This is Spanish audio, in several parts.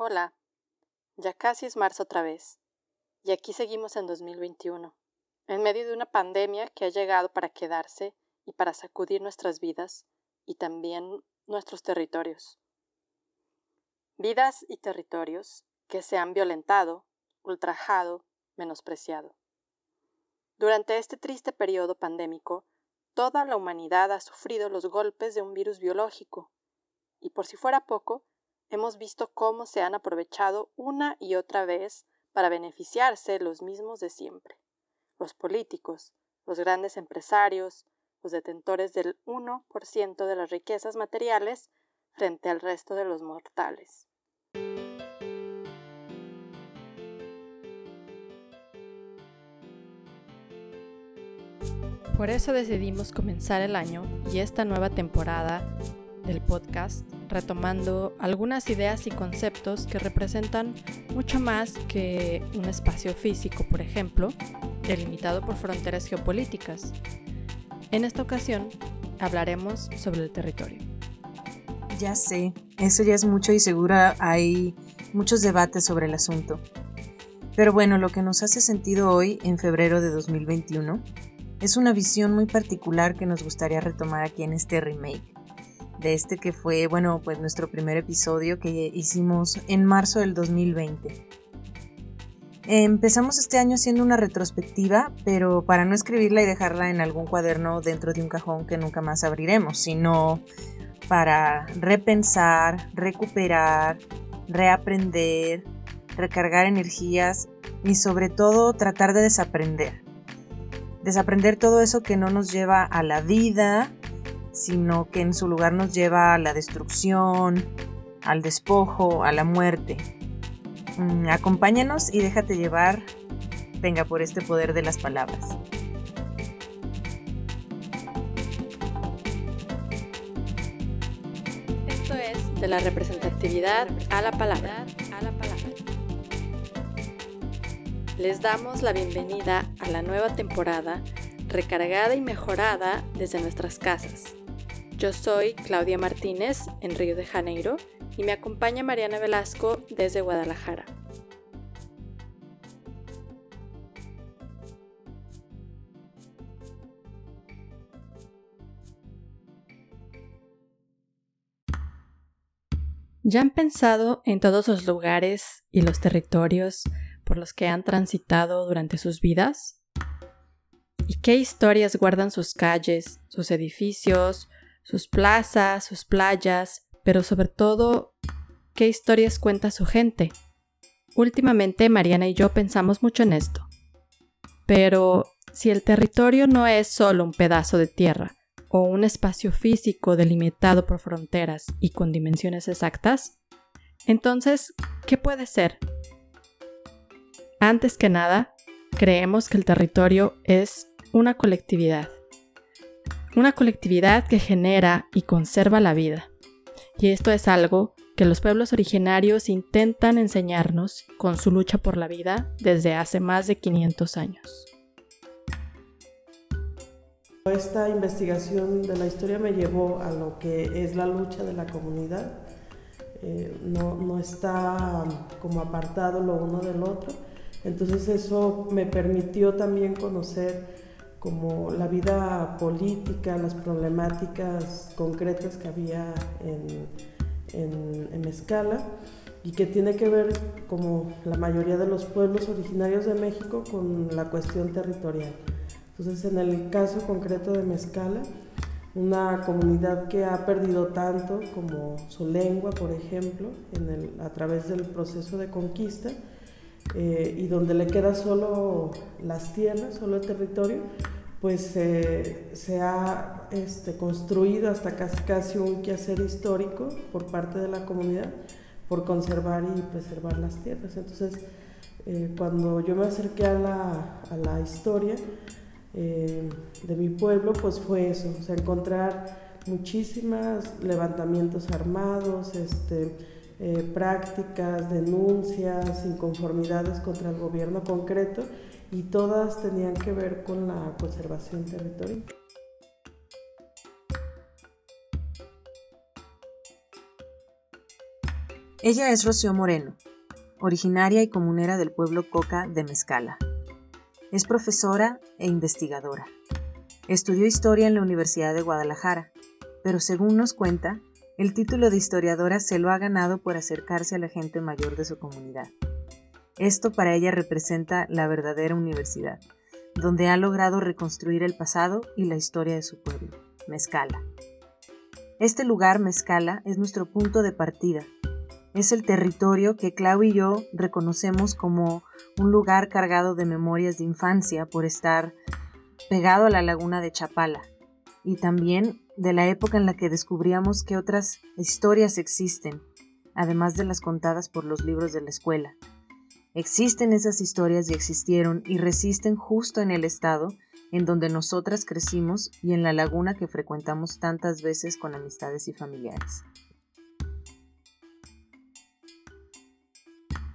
Hola, ya casi es marzo otra vez, y aquí seguimos en 2021, en medio de una pandemia que ha llegado para quedarse y para sacudir nuestras vidas y también nuestros territorios. Vidas y territorios que se han violentado, ultrajado, menospreciado. Durante este triste periodo pandémico, toda la humanidad ha sufrido los golpes de un virus biológico, y por si fuera poco, hemos visto cómo se han aprovechado una y otra vez para beneficiarse los mismos de siempre, los políticos, los grandes empresarios, los detentores del 1% de las riquezas materiales frente al resto de los mortales. Por eso decidimos comenzar el año y esta nueva temporada del podcast retomando algunas ideas y conceptos que representan mucho más que un espacio físico, por ejemplo, delimitado por fronteras geopolíticas. En esta ocasión hablaremos sobre el territorio. Ya sé, eso ya es mucho y seguro hay muchos debates sobre el asunto. Pero bueno, lo que nos hace sentido hoy, en febrero de 2021, es una visión muy particular que nos gustaría retomar aquí en este remake de este que fue, bueno, pues nuestro primer episodio que hicimos en marzo del 2020. Empezamos este año haciendo una retrospectiva, pero para no escribirla y dejarla en algún cuaderno dentro de un cajón que nunca más abriremos, sino para repensar, recuperar, reaprender, recargar energías y sobre todo tratar de desaprender. Desaprender todo eso que no nos lleva a la vida, sino que en su lugar nos lleva a la destrucción, al despojo, a la muerte. Mm, acompáñanos y déjate llevar, venga, por este poder de las palabras. Esto es de la representatividad a la palabra. Les damos la bienvenida a la nueva temporada recargada y mejorada desde nuestras casas. Yo soy Claudia Martínez en Río de Janeiro y me acompaña Mariana Velasco desde Guadalajara. ¿Ya han pensado en todos los lugares y los territorios por los que han transitado durante sus vidas? ¿Y qué historias guardan sus calles, sus edificios, sus plazas, sus playas, pero sobre todo, qué historias cuenta su gente. Últimamente Mariana y yo pensamos mucho en esto. Pero si el territorio no es solo un pedazo de tierra o un espacio físico delimitado por fronteras y con dimensiones exactas, entonces, ¿qué puede ser? Antes que nada, creemos que el territorio es una colectividad una colectividad que genera y conserva la vida. Y esto es algo que los pueblos originarios intentan enseñarnos con su lucha por la vida desde hace más de 500 años. Esta investigación de la historia me llevó a lo que es la lucha de la comunidad. Eh, no, no está como apartado lo uno del otro. Entonces eso me permitió también conocer como la vida política, las problemáticas concretas que había en, en, en Mezcala y que tiene que ver, como la mayoría de los pueblos originarios de México, con la cuestión territorial. Entonces, en el caso concreto de Mezcala, una comunidad que ha perdido tanto como su lengua, por ejemplo, en el, a través del proceso de conquista, eh, y donde le queda solo las tierras, solo el territorio, pues se ha este, construido hasta casi, un quehacer histórico por parte de la comunidad por conservar y preservar las tierras. Entonces, eh, cuando yo me acerqué a la, historia eh, de mi pueblo, pues fue eso, encontrar muchísimos levantamientos armados, este, eh, prácticas, denuncias, inconformidades contra el gobierno concreto y todas tenían que ver con la conservación territorial. Ella es Rocío Moreno, originaria y comunera del pueblo Coca de Mezcala. Es profesora e investigadora. Estudió historia en la Universidad de Guadalajara, pero según nos cuenta, el título de historiadora se lo ha ganado por acercarse a la gente mayor de su comunidad. Esto para ella representa la verdadera universidad, donde ha logrado reconstruir el pasado y la historia de su pueblo, Mezcala. Este lugar, Mezcala, es nuestro punto de partida. Es el territorio que Clau y yo reconocemos como un lugar cargado de memorias de infancia por estar pegado a la laguna de Chapala y también de la época en la que descubríamos que otras historias existen, además de las contadas por los libros de la escuela. Existen esas historias y existieron y resisten justo en el estado en donde nosotras crecimos y en la laguna que frecuentamos tantas veces con amistades y familiares.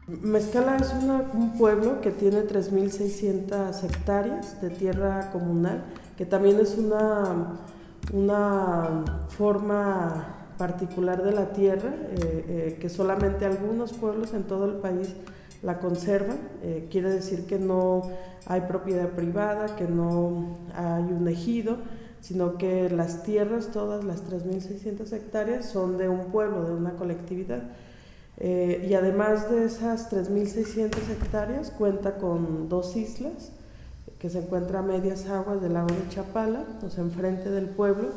Mezcala es un pueblo que tiene 3.600 hectáreas de tierra comunal, que también es una, una forma particular de la tierra, eh, eh, que solamente algunos pueblos en todo el país la conservan. Eh, quiere decir que no hay propiedad privada, que no hay un ejido, sino que las tierras, todas las 3.600 hectáreas, son de un pueblo, de una colectividad. Eh, y además de esas 3.600 hectáreas, cuenta con dos islas que se encuentran a medias aguas del lago de Chapala, o sea, enfrente del pueblo.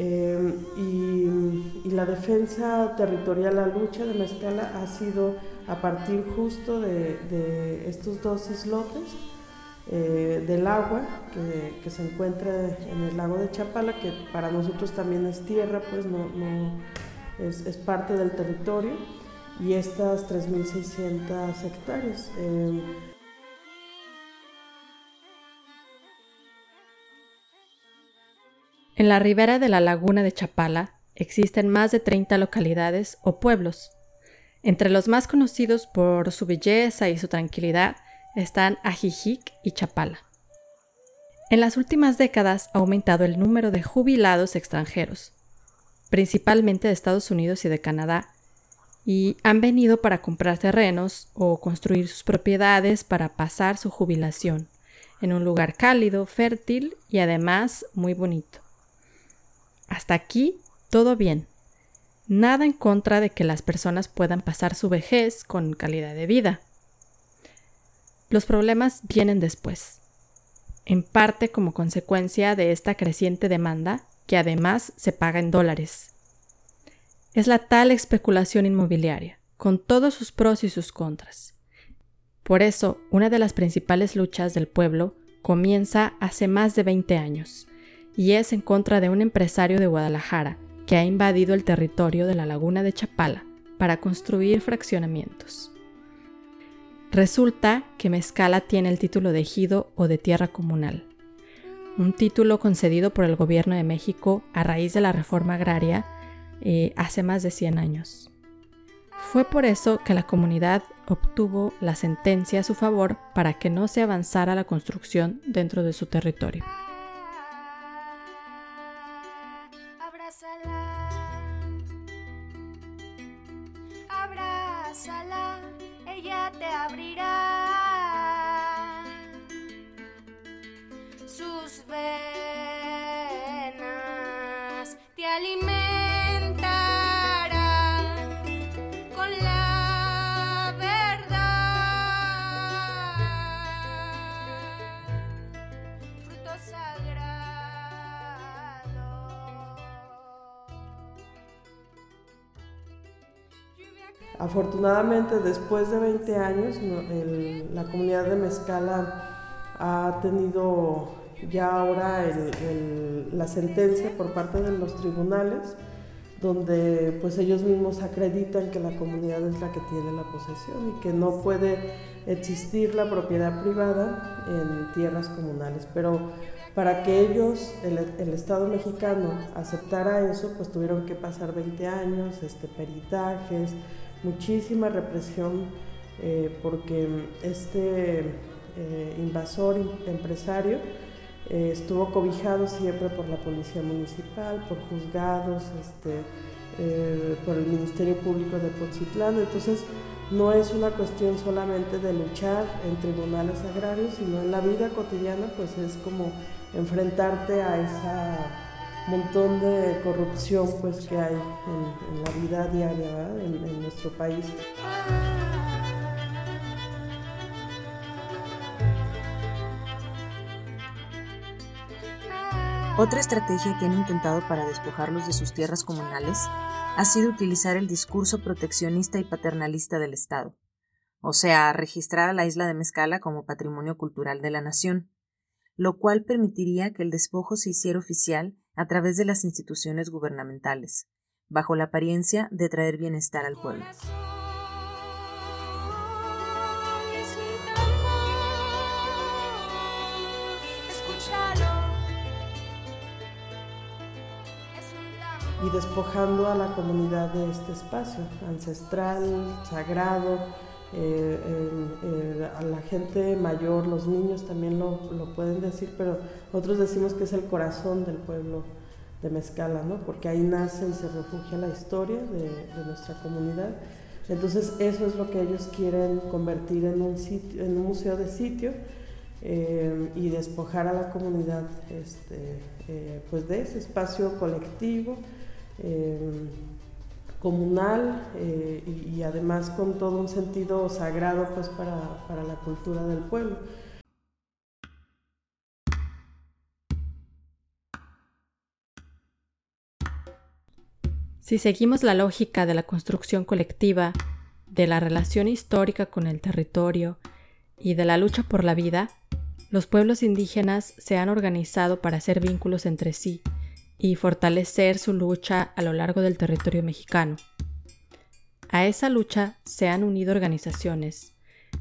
Eh, y, la defensa territorial, la lucha de Mezcala ha sido a partir justo de, estos dos islotes eh, del agua que, se encuentra en el lago de Chapala, que para nosotros también es tierra, pues no, es, parte del territorio y estas 3.600 hectáreas. Eh, en la ribera de la laguna de Chapala existen más de 30 localidades o pueblos. Entre los más conocidos por su belleza y su tranquilidad están Ajijic y Chapala. En las últimas décadas ha aumentado el número de jubilados extranjeros, principalmente de Estados Unidos y de Canadá, y han venido para comprar terrenos o construir sus propiedades para pasar su jubilación en un lugar cálido, fértil y además muy bonito. Hasta aquí todo bien. Nada en contra de que las personas puedan pasar su vejez con calidad de vida. Los problemas vienen después, en parte como consecuencia de esta creciente demanda que además se paga en dólares es la tal especulación inmobiliaria, con todos sus pros y sus contras. Por eso, una de las principales luchas del pueblo comienza hace más de 20 años, y es en contra de un empresario de Guadalajara que ha invadido el territorio de la laguna de Chapala para construir fraccionamientos. Resulta que Mezcala tiene el título de ejido o de tierra comunal, un título concedido por el gobierno de México a raíz de la reforma agraria eh, hace más de 100 años. Fue por eso que la comunidad obtuvo la sentencia a su favor para que no se avanzara la construcción dentro de su territorio. Sus venas, te alimentará. Afortunadamente, después de 20 años, la comunidad de Mezcala ha tenido ya ahora la sentencia por parte de los tribunales, donde pues ellos mismos acreditan que la comunidad es la que tiene la posesión y que no puede existir la propiedad privada en tierras comunales. Pero para que ellos, el, Estado mexicano, aceptara eso, pues tuvieron que pasar 20 años, este, peritajes, muchísima represión eh, porque este eh, invasor empresario eh, estuvo cobijado siempre por la policía municipal, por juzgados, este, eh, por el Ministerio Público de Pochitlán. Entonces, no es una cuestión solamente de luchar en tribunales agrarios, sino en la vida cotidiana, pues es como enfrentarte a ese montón de corrupción pues, que hay en, la vida diaria en nuestro país. Otra estrategia que han intentado para despojarlos de sus tierras comunales ha sido utilizar el discurso proteccionista y paternalista del Estado, o sea, registrar a la isla de Mezcala como patrimonio cultural de la nación, lo cual permitiría que el despojo se hiciera oficial a través de las instituciones gubernamentales, bajo la apariencia de traer bienestar al pueblo. Y despojando a la comunidad de este espacio ancestral, sagrado, eh, eh, a la gente mayor, los niños también lo, pueden decir, pero nosotros decimos que es el corazón del pueblo de Mezcala, ¿no? porque ahí nace y se refugia la historia de, nuestra comunidad. Entonces eso es lo que ellos quieren convertir en un, sitio, en un museo de sitio eh, y despojar a la comunidad este, pues de ese espacio colectivo eh, comunal eh, y, además con todo un sentido sagrado pues para, para la cultura del pueblo. Si seguimos la lógica de la construcción colectiva, de la relación histórica con el territorio y de la lucha por la vida, los pueblos indígenas se han organizado para hacer vínculos entre sí y fortalecer su lucha a lo largo del territorio mexicano. A esa lucha se han unido organizaciones,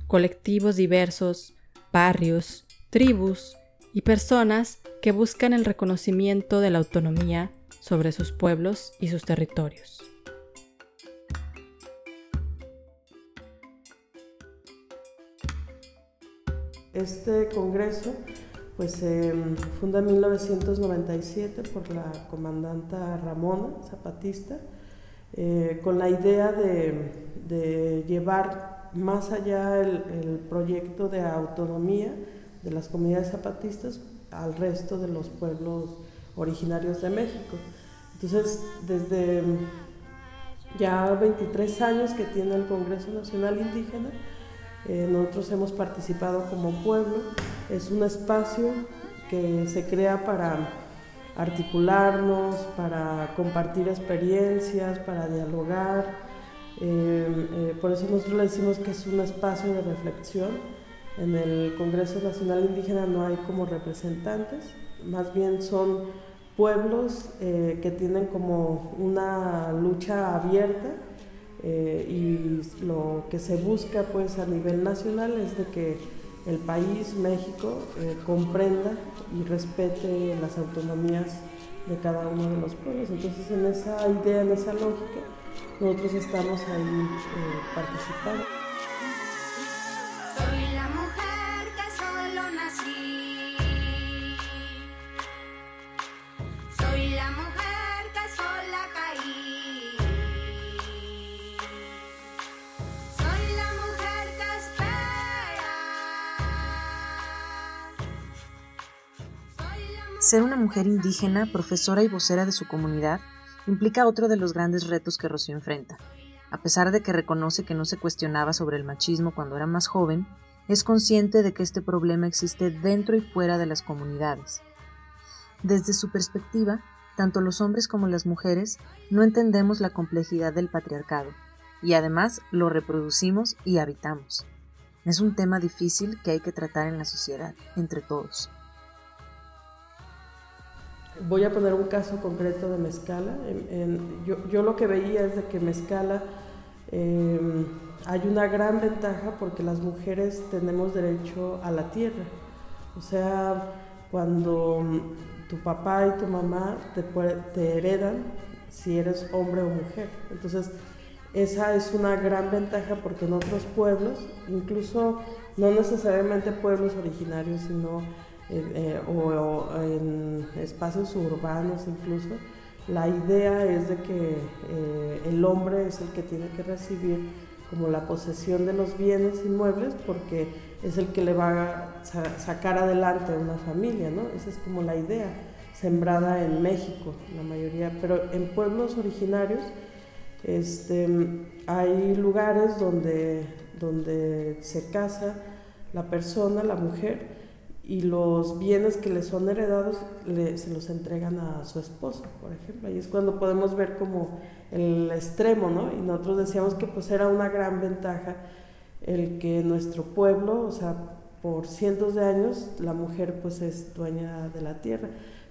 colectivos diversos, barrios, tribus y personas que buscan el reconocimiento de la autonomía sobre sus pueblos y sus territorios. Este Congreso pues se funda en 1997 por la comandanta Ramona Zapatista, eh, con la idea de, llevar más allá el, proyecto de autonomía de las comunidades zapatistas al resto de los pueblos originarios de México. Entonces, desde ya 23 años que tiene el Congreso Nacional Indígena, eh, nosotros hemos participado como pueblo. Es un espacio que se crea para articularnos, para compartir experiencias, para dialogar. Eh, eh, por eso nosotros le decimos que es un espacio de reflexión. En el Congreso Nacional Indígena no hay como representantes, más bien son pueblos que tienen como una lucha abierta eh, y lo que se busca pues a nivel nacional es de que el país, México, eh, comprenda y respete las autonomías de cada uno de los pueblos. Entonces en esa idea, en esa lógica, nosotros estamos ahí eh, participando. Ser una mujer indígena, profesora y vocera de su comunidad, implica otro de los grandes retos que Rocío enfrenta. A pesar de que reconoce que no se cuestionaba sobre el machismo cuando era más joven, es consciente de que este problema existe dentro y fuera de las comunidades. Desde su perspectiva, tanto los hombres como las mujeres no entendemos la complejidad del patriarcado, y además lo reproducimos y habitamos. Es un tema difícil que hay que tratar en la sociedad, entre todos. Voy a poner un caso concreto de Mezcala. yo, lo que veía es de que Mezcala em, hay una gran ventaja porque las mujeres tenemos derecho a la tierra. O sea, cuando tu papá y tu mamá te, te heredan si eres hombre o mujer. Entonces, esa es una gran ventaja porque en otros pueblos, incluso no necesariamente pueblos originarios, sino eh, o, en espacios urbanos incluso, la idea es de que eh, el hombre es el que tiene que recibir como la posesión de los bienes inmuebles porque es el que le va a sacar adelante una familia, ¿no? Esa es como la idea sembrada en México, la mayoría, pero en pueblos originarios este, hay lugares donde, donde se casa la persona, la mujer, y los bienes que le son heredados se los entregan a su esposo, por ejemplo. Ahí es cuando podemos ver como el extremo, ¿no? Y nosotros decíamos que pues era una gran ventaja el que nuestro pueblo, o sea, por cientos de años, la mujer pues es dueña de la tierra.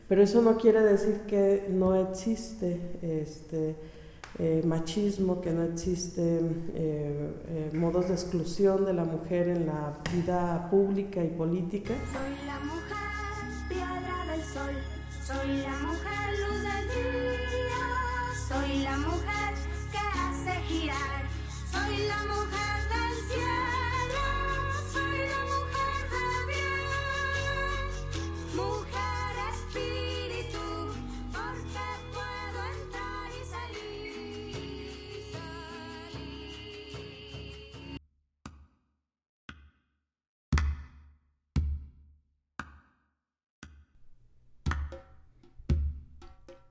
Pero eso no quiere decir que no existe este, eh, machismo, que no existe eh, eh, modos de exclusión de la mujer en la vida pública y política. Soy la mujer, piedra del sol, soy la mujer, luz del día, soy la mujer que hace girar, soy la mujer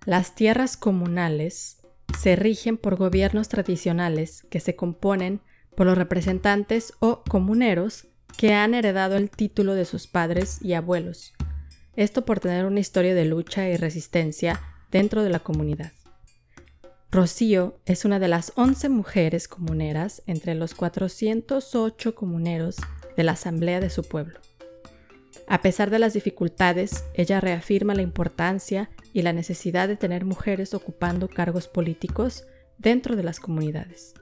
Las tierras comunales se rigen por gobiernos tradicionales que se componen por los representantes o comuneros que han heredado el título de sus padres y abuelos, esto por tener una historia de lucha y resistencia dentro de la comunidad. Rocío es una de las 11 mujeres comuneras entre los 408 comuneros de la asamblea de su pueblo. A pesar de las dificultades, ella reafirma la importancia y la necesidad de tener mujeres ocupando cargos políticos dentro de las comunidades,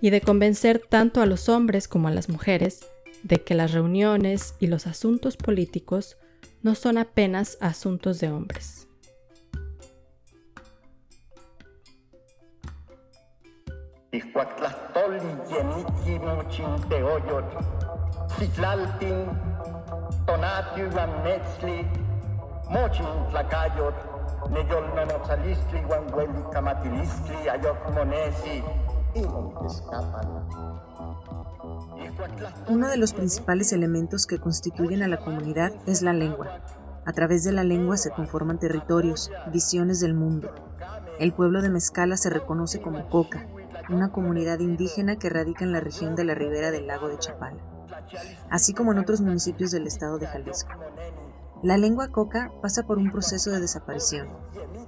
y de convencer tanto a los hombres como a las mujeres de que las reuniones y los asuntos políticos no son apenas asuntos de hombres. Ixcuactlastoli yeniqui mochinteoyot, Citlaltin, Tonatiu iuan metzli, mochin tlacayot, neyolnonotzalistli iuan hueli camatilistli, ayoc monesi, y montescapan. Uno de los principales elementos que constituyen a la comunidad es la lengua. A través de la lengua se conforman territorios, visiones del mundo. El pueblo de Mezcala se reconoce como Coca, una comunidad indígena que radica en la región de la ribera del lago de Chapala, así como en otros municipios del estado de Jalisco. La lengua coca pasa por un proceso de desaparición,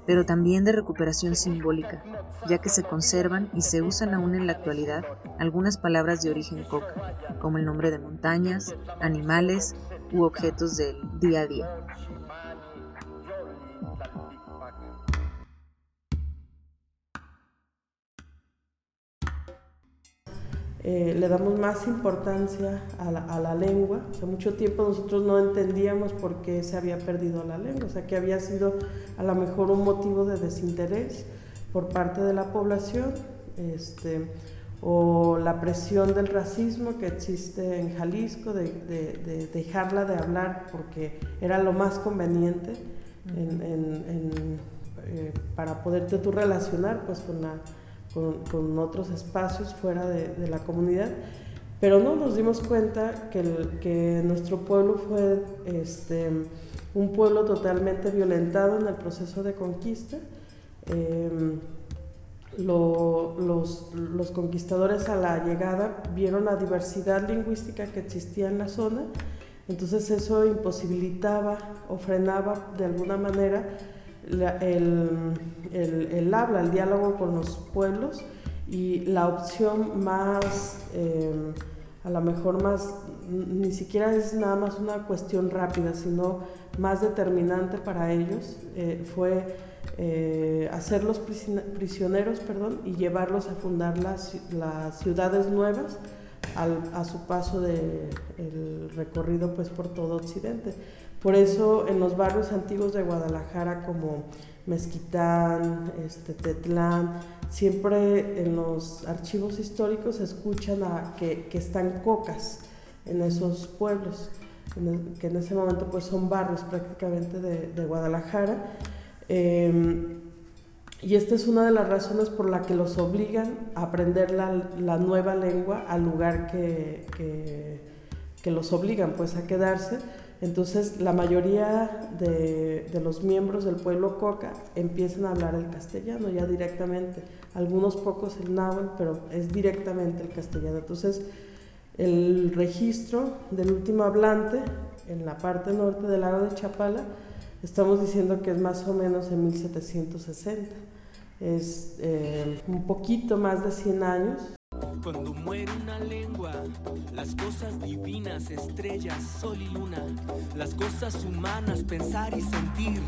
pero también de recuperación simbólica, ya que se conservan y se usan aún en la actualidad algunas palabras de origen coca, como el nombre de montañas, animales u objetos del día a día. Eh, le damos más importancia a la, a la lengua. Hace mucho tiempo nosotros no entendíamos por qué se había perdido la lengua, o sea, que había sido a lo mejor un motivo de desinterés por parte de la población, este, o la presión del racismo que existe en Jalisco, de, de- de dejarla de hablar porque era lo más conveniente en- en- en, eh, para poderte tú relacionar pues, con, la, con, con otros espacios fuera de, de la comunidad. Pero no nos dimos cuenta que, el- que nuestro pueblo fue este, un pueblo totalmente violentado en el proceso de conquista. Em, lo- los, los conquistadores a la llegada vieron la diversidad lingüística que existía en la zona, entonces eso imposibilitaba o frenaba de alguna manera el, el- habla, el diálogo con los pueblos y la opción más, eh, a lo mejor más, ni siquiera es nada más una cuestión rápida, sino más determinante para ellos eh, fue eh, hacerlos prisioneros perdón, y llevarlos a fundar las, las ciudades nuevas al- a su paso del recorrido pues, por todo Occidente. Por eso en los barrios antiguos de Guadalajara como Mezquitán, este, Tetlán, siempre en los archivos históricos se escuchan que, que están cocas en esos pueblos, el- que en ese momento pues son barrios prácticamente de, Guadalajara. Eh, y esta es una de las razones por la que los obligan a aprender la, nueva lengua al lugar que, que, los obligan pues a quedarse. Entonces la mayoría de, los miembros del pueblo coca empiezan a hablar el castellano ya directamente. Algunos pocos el náhuatl, pero es directamente el castellano. Entonces el registro del último hablante en la parte norte del lago de Chapala estamos diciendo que es más o menos en 1760 es eh, un poquito más de 100 años. Cuando muere una lengua, las cosas divinas, estrellas, sol y luna, las cosas humanas, pensar y sentir,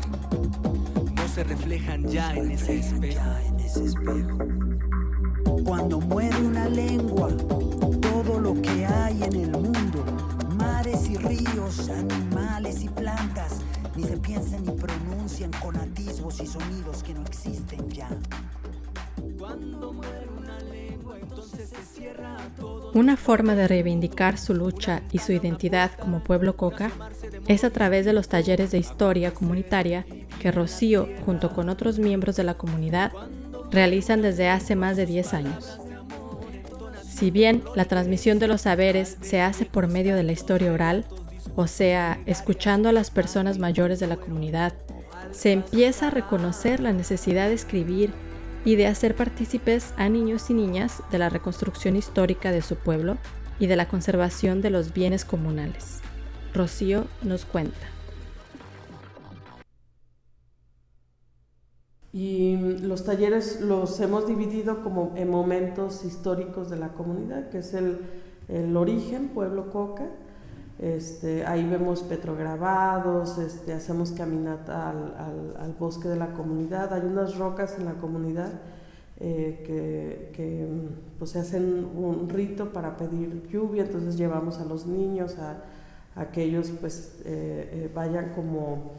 no se reflejan ya en ese espejo. Cuando muere una lengua, todo lo que hay en el mundo, mares y ríos, animales y plantas, ni se piensan ni pronuncian con atisbos y sonidos que no existen ya. Una forma de reivindicar su lucha y su identidad como pueblo coca es a través de los talleres de historia comunitaria que Rocío, junto con otros miembros de la comunidad, realizan desde hace más de 10 años. Si bien la transmisión de los saberes se hace por medio de la historia oral, o sea, escuchando a las personas mayores de la comunidad, se empieza a reconocer la necesidad de escribir y de hacer partícipes a niños y niñas de la reconstrucción histórica de su pueblo y de la conservación de los bienes comunales. Rocío nos cuenta. Y los talleres los hemos dividido como en momentos históricos de la comunidad, que es el, el origen, Pueblo Coca, este, ahí vemos petrograbados, este, hacemos caminata al, bosque de la comunidad. Hay unas rocas en la comunidad eh, que, pues, se hacen un rito para pedir lluvia, entonces llevamos a los niños a, que ellos pues, eh, eh, vayan como,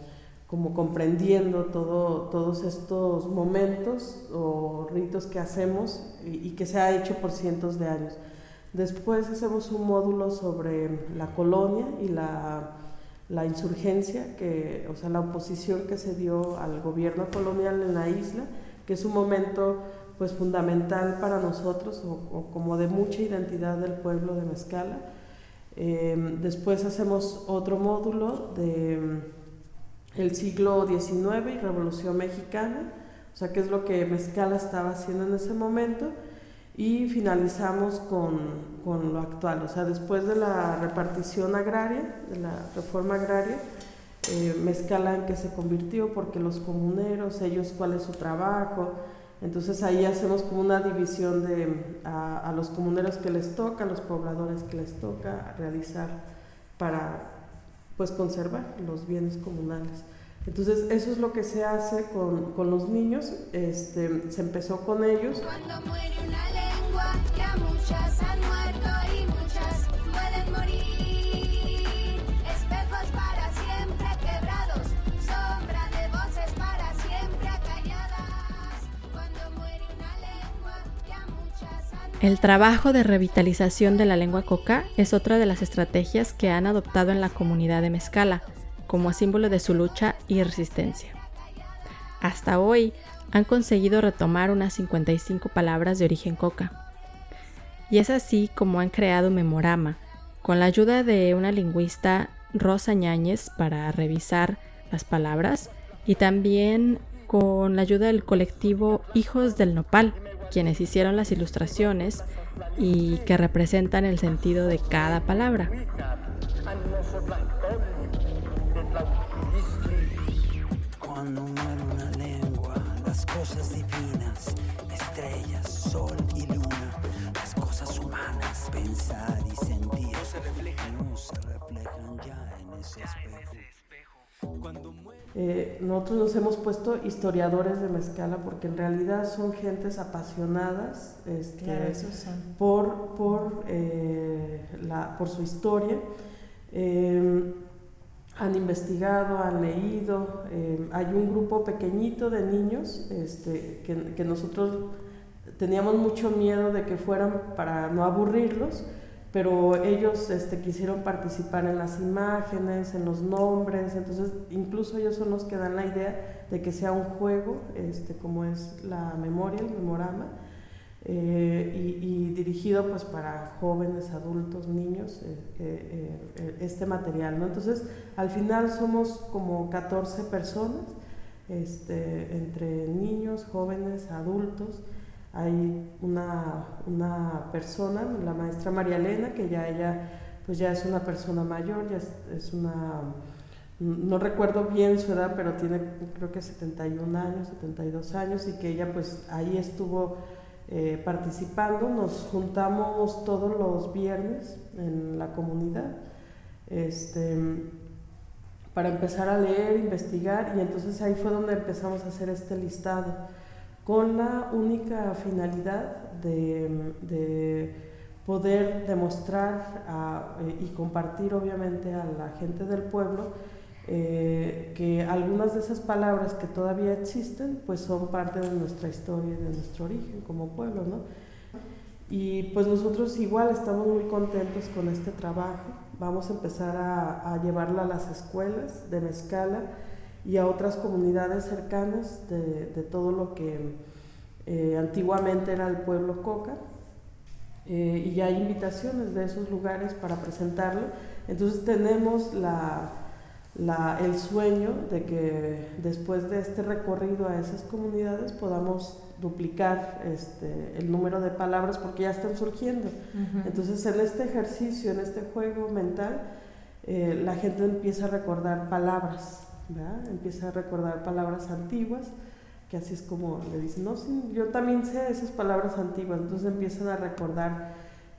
como comprendiendo todo, todos estos momentos o ritos que hacemos y que se ha hecho por cientos de años. Después hacemos un módulo sobre la colonia y la, insurgencia, que, o sea, la oposición que se dio al gobierno colonial en la isla, que es un momento pues fundamental para nosotros o, como de mucha identidad del pueblo de Mezcala. Em, después hacemos otro módulo de em, el siglo XIX y Revolución Mexicana, o sea, qué es lo que Mezcala estaba haciendo en ese momento y finalizamos con, con, lo actual. O sea, después de la repartición agraria, de la reforma agraria, eh, Mezcala en que se convirtió, porque los comuneros, ellos cuál es su trabajo. Entonces ahí hacemos como una división de a, a los comuneros que les toca, a los pobladores que les toca realizar para pues conservar los bienes comunales. Entonces eso es lo que se hace con, con los niños, este, se empezó con ellos. Cuando muere una lengua, ya muchas han muerto y muchas pueden morir. Espejos para siempre quebrados, sombra de voces para siempre acalladas. Cuando muere una lengua, ya muchas han muerto. El trabajo de revitalización de la lengua coca es otra de las estrategias que han adoptado en la comunidad de Mezcala como símbolo de su lucha y resistencia. Hasta hoy han conseguido retomar unas 55 palabras de origen coca. Y es así como han creado Memorama, con la ayuda de una lingüista Rosa Ñáñez para revisar las palabras y también con la ayuda del colectivo Hijos del Nopal, quienes hicieron las ilustraciones y que representan el sentido de cada palabra. Cuando muere una lengua, las cosas divinas, estrellas, sol y luna, las cosas humanas, pensar y sentir, no se reflejan, no se reflejan ya en ese espejo. Eh, nosotros nos hemos puesto historiadores de Mezcala porque en realidad son gentes apasionadas este, por, por, eh, la, por su historia. Eh, han investigado, han leído. Eh, hay un grupo pequeñito de niños este, que, nosotros teníamos mucho miedo de que fueran para no aburrirlos, pero ellos este, quisieron participar en las imágenes, en los nombres, entonces incluso ellos son los que dan la idea de que sea un juego, este, como es la memoria, el memorama, eh, y, dirigido pues para jóvenes, adultos, niños, eh, eh, este material. ¿no? Entonces, al final somos como 14 personas, este, entre niños, jóvenes, adultos, hay una, una, persona, la maestra María Elena, que ya ella pues ya es una persona mayor, ya es, una, no recuerdo bien su edad, pero tiene creo que 71 años, 72 años, y que ella pues ahí estuvo eh, participando. Nos juntamos todos los viernes en la comunidad este, para empezar a leer, investigar, y entonces ahí fue donde empezamos a hacer este listado con la única finalidad de, poder demostrar eh, y compartir obviamente a la gente del pueblo eh, que algunas de esas palabras que todavía existen pues son parte de nuestra historia y de nuestro origen como pueblo, ¿no? Y pues nosotros igual estamos muy contentos con este trabajo, vamos a empezar a, llevarla a las escuelas de Mezcala, y a otras comunidades cercanas de, todo lo que eh, antiguamente era el pueblo Coca. Eh, y ya hay invitaciones de esos lugares para presentarlo. Entonces tenemos la, el sueño de que después de este recorrido a esas comunidades podamos duplicar este, el número de palabras porque ya están surgiendo. Entonces en este ejercicio, en este juego mental, eh, la gente empieza a recordar palabras empieza a recordar palabras antiguas, que así es como le dicen, no, yo también sé esas palabras antiguas, entonces empiezan a recordar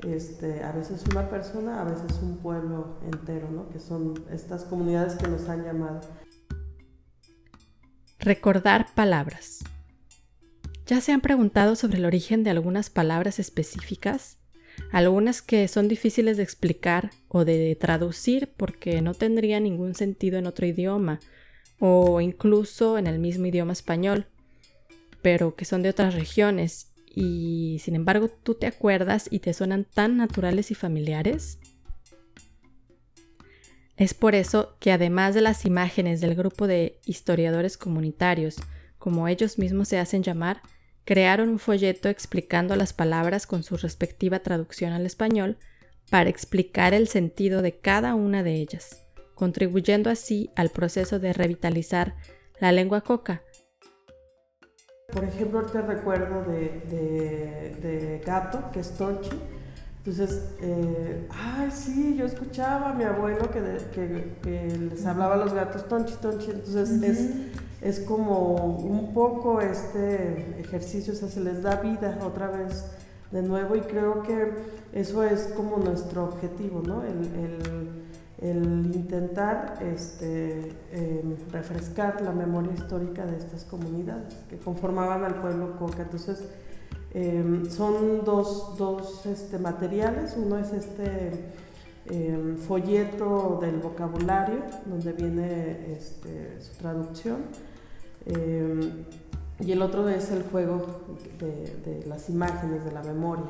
este, a veces una persona, a veces un pueblo entero, ¿no? que son estas comunidades que nos han llamado. Recordar palabras. ¿Ya se han preguntado sobre el origen de algunas palabras específicas? Algunas que son difíciles de explicar o de traducir porque no tendrían ningún sentido en otro idioma o incluso en el mismo idioma español, pero que son de otras regiones y sin embargo tú te acuerdas y te suenan tan naturales y familiares. Es por eso que además de las imágenes del grupo de historiadores comunitarios, como ellos mismos se hacen llamar, crearon un folleto explicando las palabras con su respectiva traducción al español para explicar el sentido de cada una de ellas contribuyendo así al proceso de revitalizar la lengua coca. Por ejemplo, te recuerdo de, gato, que es tonchi. Entonces, eh, ay, sí, yo escuchaba a mi abuelo que, les hablaba a los gatos tonchi, tonchi. Entonces, es, es como un poco este ejercicio, o sea, se les da vida otra vez de nuevo y creo que eso es como nuestro objetivo, ¿no? el el intentar este, em, refrescar la memoria histórica de estas comunidades que conformaban al pueblo Coca. Entonces, em, son dos, dos este, materiales. Uno es este em, folleto del vocabulario, donde viene este, su traducción. y el otro es el juego de, las imágenes, de la memoria.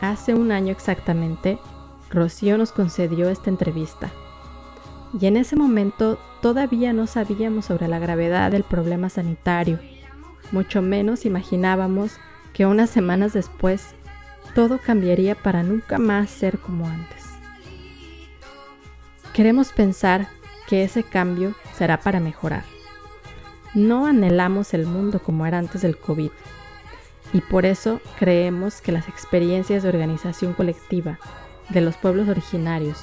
Hace un año exactamente, Rocío nos concedió esta entrevista. Y en ese momento todavía no sabíamos sobre la gravedad del problema sanitario, mucho menos imaginábamos que unas semanas después todo cambiaría para nunca más ser como antes. Queremos pensar que ese cambio será para mejorar. No anhelamos el mundo como era antes del COVID y por eso creemos que las experiencias de organización colectiva de los pueblos originarios,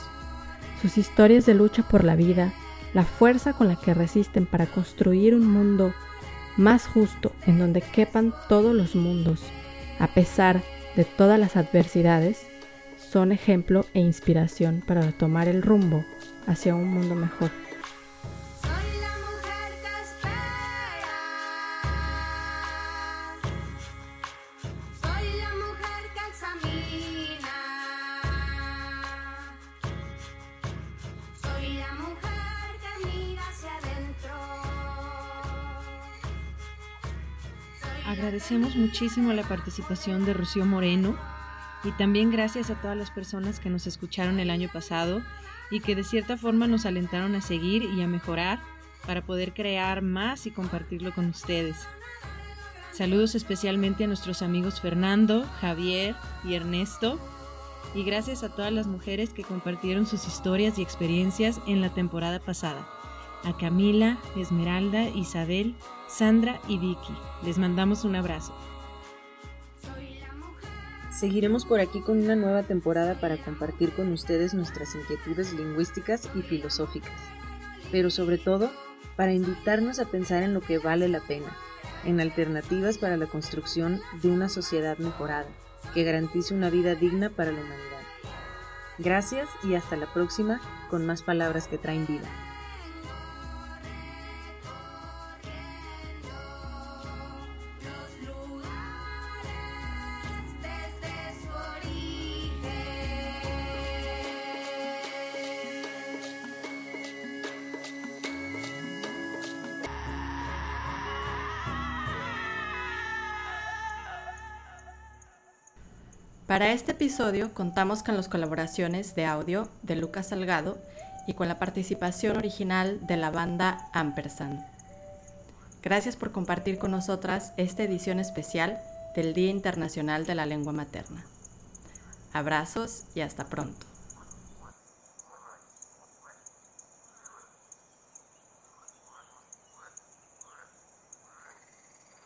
sus historias de lucha por la vida, la fuerza con la que resisten para construir un mundo más justo en donde quepan todos los mundos, a pesar de todas las adversidades, son ejemplo e inspiración para tomar el rumbo hacia un mundo mejor. Agradecemos muchísimo la participación de Rocío Moreno y también gracias a todas las personas que nos escucharon el año pasado y que de cierta forma nos alentaron a seguir y a mejorar para poder crear más y compartirlo con ustedes. Saludos especialmente a nuestros amigos Fernando, Javier y Ernesto. Y gracias a todas las mujeres que compartieron sus historias y experiencias en la temporada pasada. A Camila, Esmeralda, Isabel, Sandra y Vicky. Les mandamos un abrazo. Seguiremos por aquí con una nueva temporada para compartir con ustedes nuestras inquietudes lingüísticas y filosóficas, pero sobre todo para invitarnos a pensar en lo que vale la pena, en alternativas para la construcción de una sociedad mejorada, que garantice una vida digna para la humanidad. Gracias y hasta la próxima con más palabras que traen vida. Para este episodio contamos con las colaboraciones de audio de Lucas Salgado y con la participación original de la banda Ampersand. Gracias por compartir con nosotras esta edición especial del Día Internacional de la Lengua Materna. Abrazos y hasta pronto.